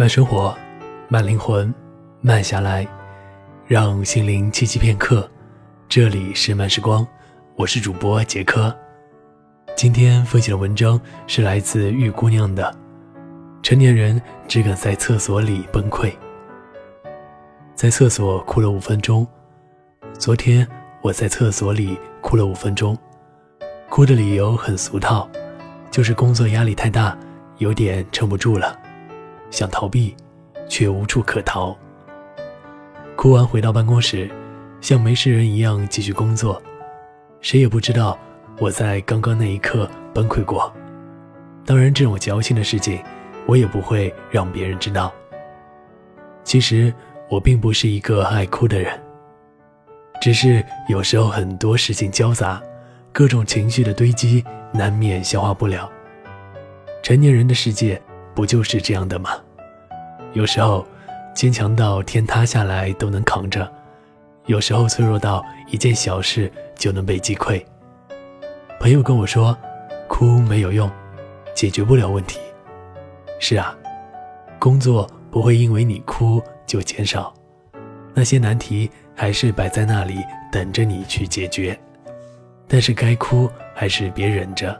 慢生活，慢灵魂，慢下来，让心灵栖息片刻。这里是慢时光，我是主播杰科。今天分享的文章是来自玉姑娘的。成年人只敢在厕所里崩溃，在厕所哭了五分钟。昨天我在厕所里哭了五分钟，哭的理由很俗套，就是工作压力太大，有点撑不住了。想逃避，却无处可逃。哭完回到办公室，像没事人一样继续工作。谁也不知道我在刚刚那一刻崩溃过。当然，这种矫情的事情，我也不会让别人知道。其实我并不是一个爱哭的人，只是有时候很多事情交杂，各种情绪的堆积，难免消化不了。成年人的世界。不就是这样的吗？有时候坚强到天塌下来都能扛着，有时候脆弱到一件小事就能被击溃。朋友跟我说，哭没有用，解决不了问题。是啊，工作不会因为你哭就减少，那些难题还是摆在那里等着你去解决。但是该哭还是别忍着，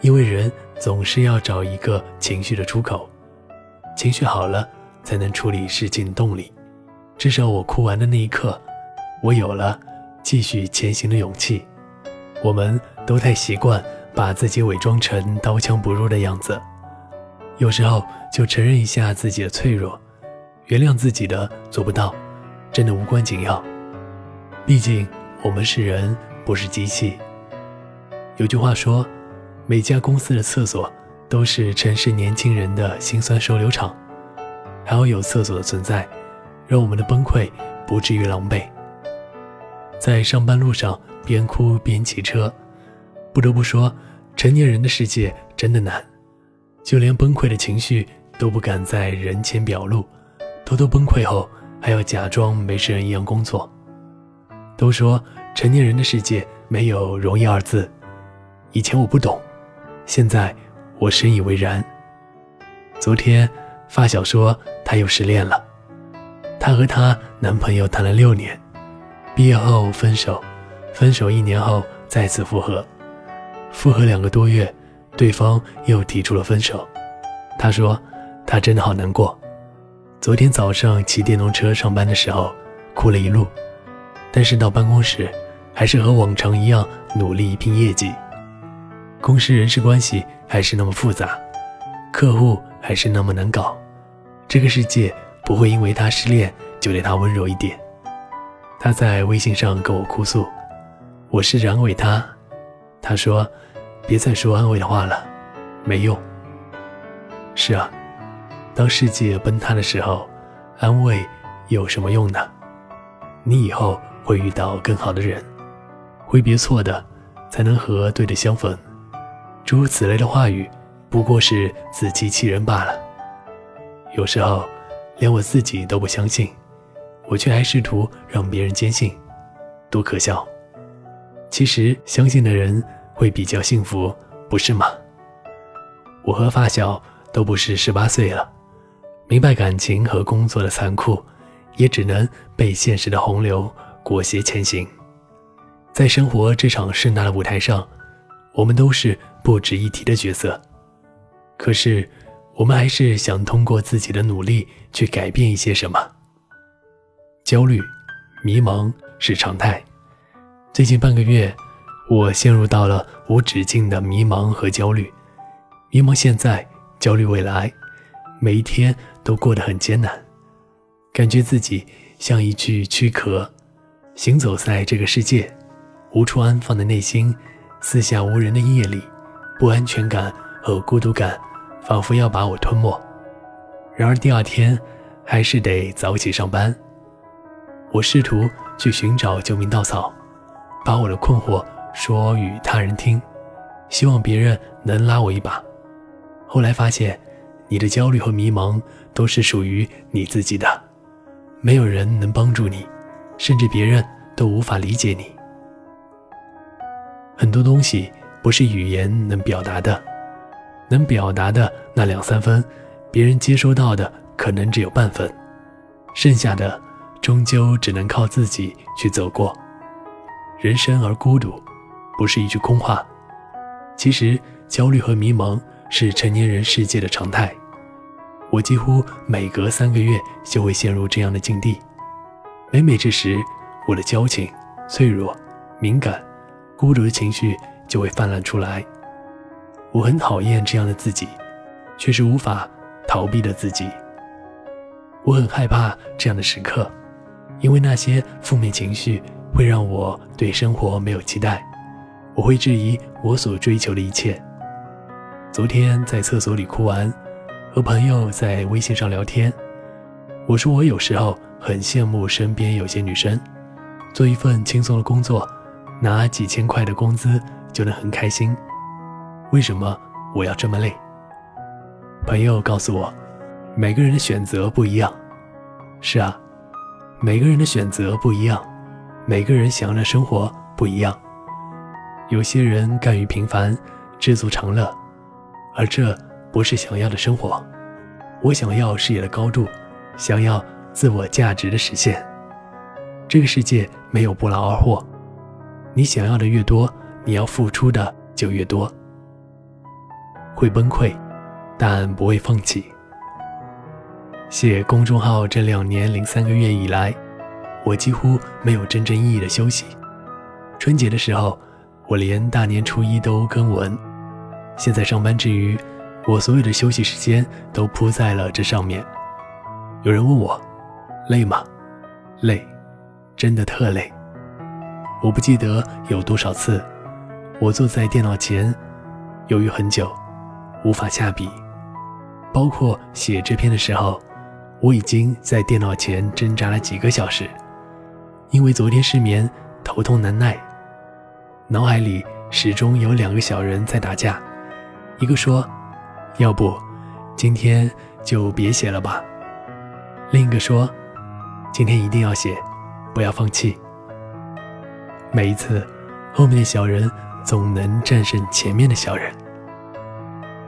因为人。总是要找一个情绪的出口，情绪好了才能处理事情动力。至少我哭完的那一刻，我有了继续前行的勇气。我们都太习惯把自己伪装成刀枪不入的样子，有时候就承认一下自己的脆弱，原谅自己的做不到，真的无关紧要。毕竟我们是人，不是机器。有句话说。每家公司的厕所都是城市年轻人的辛酸收留场，还要有厕所的存在，让我们的崩溃不至于狼狈。在上班路上边哭边骑车，不得不说，成年人的世界真的难，就连崩溃的情绪都不敢在人前表露，偷偷崩溃后还要假装没事人一样工作。都说成年人的世界没有容易二字，以前我不懂。现在我深以为然。昨天发小说她又失恋了，她和她男朋友谈了六年，毕业后分手，分手一年后再次复合，复合两个多月，对方又提出了分手。她说她真的好难过。昨天早上骑电动车上班的时候，哭了一路，但是到办公室，还是和往常一样努力拼业绩。公司人事关系还是那么复杂，客户还是那么难搞，这个世界不会因为他失恋就对他温柔一点。他在微信上跟我哭诉，我试着安慰他，他说：“别再说安慰的话了，没用。”是啊，当世界崩塌的时候，安慰有什么用呢？你以后会遇到更好的人，挥别错的，才能和对的相逢。诸如此类的话语，不过是自欺欺人罢了。有时候，连我自己都不相信，我却还试图让别人坚信，多可笑！其实，相信的人会比较幸福，不是吗？我和发小都不是十八岁了，明白感情和工作的残酷，也只能被现实的洪流裹挟前行。在生活这场盛大的舞台上。我们都是不值一提的角色，可是我们还是想通过自己的努力去改变一些什么。焦虑、迷茫是常态。最近半个月，我陷入到了无止境的迷茫和焦虑。迷茫现在，焦虑未来，每一天都过得很艰难，感觉自己像一具躯壳，行走在这个世界，无处安放的内心。四下无人的夜里，不安全感和孤独感仿佛要把我吞没。然而第二天，还是得早起上班。我试图去寻找救命稻草，把我的困惑说与他人听，希望别人能拉我一把。后来发现，你的焦虑和迷茫都是属于你自己的，没有人能帮助你，甚至别人都无法理解你。很多东西不是语言能表达的，能表达的那两三分，别人接收到的可能只有半分，剩下的终究只能靠自己去走过。人生而孤独，不是一句空话。其实，焦虑和迷茫是成年人世界的常态。我几乎每隔三个月就会陷入这样的境地。每每这时，我的矫情、脆弱、敏感、孤独的情绪就会泛滥出来。我很讨厌这样的自己，却是无法逃避的自己。我很害怕这样的时刻，因为那些负面情绪会让我对生活没有期待，我会质疑我所追求的一切。昨天在厕所里哭完，和朋友在微信上聊天，我说我有时候很羡慕身边有些女生，做一份轻松的工作，拿几千块的工资就能很开心。为什么我要这么累？朋友告诉我，每个人的选择不一样。是啊，每个人的选择不一样，每个人想要的生活不一样。有些人甘于平凡，知足常乐，而这不是想要的生活。我想要事业的高度，想要自我价值的实现。这个世界没有不劳而获，你想要的越多，你要付出的就越多。会崩溃，但不会放弃。写公众号这两年零三个月以来，我几乎没有真正意义的休息。春节的时候，我连大年初一都更文。现在上班之余，我所有的休息时间都扑在了这上面。有人问我，累吗？累，真的特累。我不记得有多少次，我坐在电脑前，犹豫很久。无法下笔，包括写这篇的时候，我已经在电脑前挣扎了几个小时，因为昨天失眠，头痛难耐，脑海里始终有两个小人在打架，一个说：“要不，今天就别写了吧。”另一个说：“今天一定要写，不要放弃。”每一次，后面的小人总能战胜前面的小人。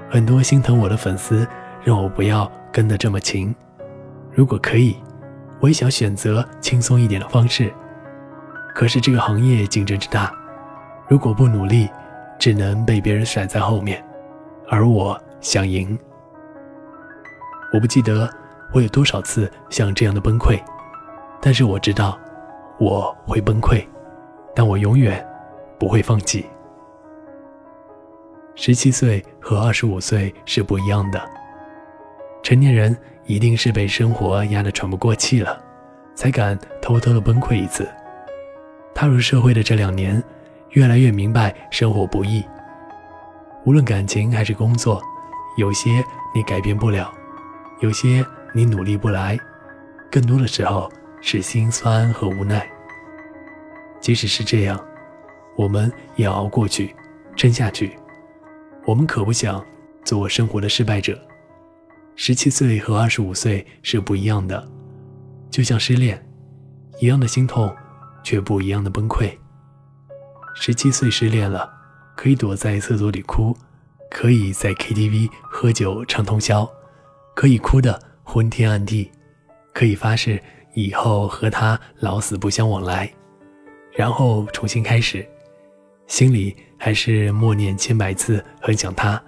很多心疼我的粉丝让我不要跟得这么勤。如果可以，我也想选择轻松一点的方式。可是这个行业竞争之大，如果不努力，只能被别人甩在后面。而我想赢。我不记得我有多少次像这样的崩溃，但是我知道我会崩溃，但我永远不会放弃。十七岁和二十五岁是不一样的。成年人一定是被生活压得喘不过气了，才敢偷偷的崩溃一次。踏入社会的这两年，越来越明白生活不易。无论感情还是工作，有些你改变不了，有些你努力不来，更多的时候是心酸和无奈。即使是这样，我们也熬过去，撑下去。我们可不想做生活的失败者。十七岁和二十五岁是不一样的，就像失恋，一样的心痛，却不一样的崩溃。十七岁失恋了，可以躲在厕所里哭，可以在 KTV 喝酒唱通宵，可以哭得昏天暗地，可以发誓以后和他老死不相往来，然后重新开始。心里还是默念千百次很想他，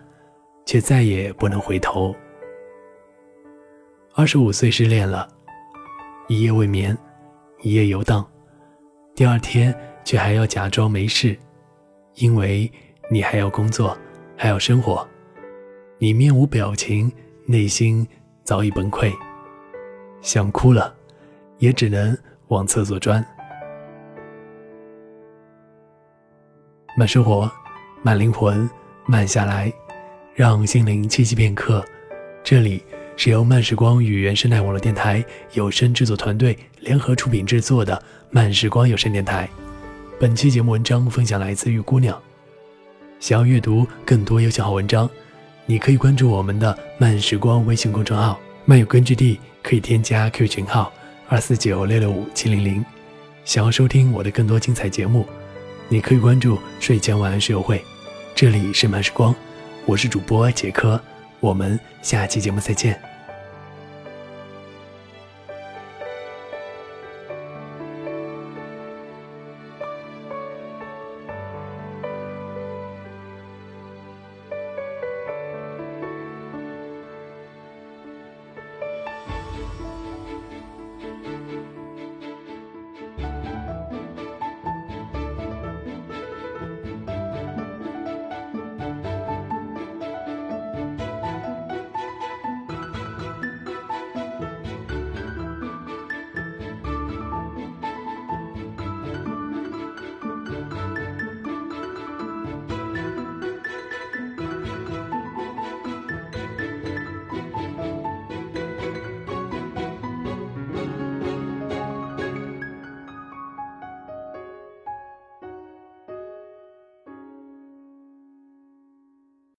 却再也不能回头。二十五岁失恋了，一夜未眠，一夜游荡，第二天却还要假装没事，因为你还要工作，还要生活，你面无表情，内心早已崩溃，想哭了，也只能往厕所钻。慢生活，慢灵魂，慢下来，让心灵栖息片刻。这里是由慢时光与原生态网络电台有声制作团队联合出品制作的慢时光有声电台。本期节目文章分享来自玉姑娘。想要阅读更多优秀好文章，你可以关注我们的慢时光微信公众号“漫有根据地”，可以添加 Q 群号二四九六六五七零零。想要收听我的更多精彩节目。你可以关注睡前晚安学友会，这里是慢时光，我是主播杰科，我们下期节目再见。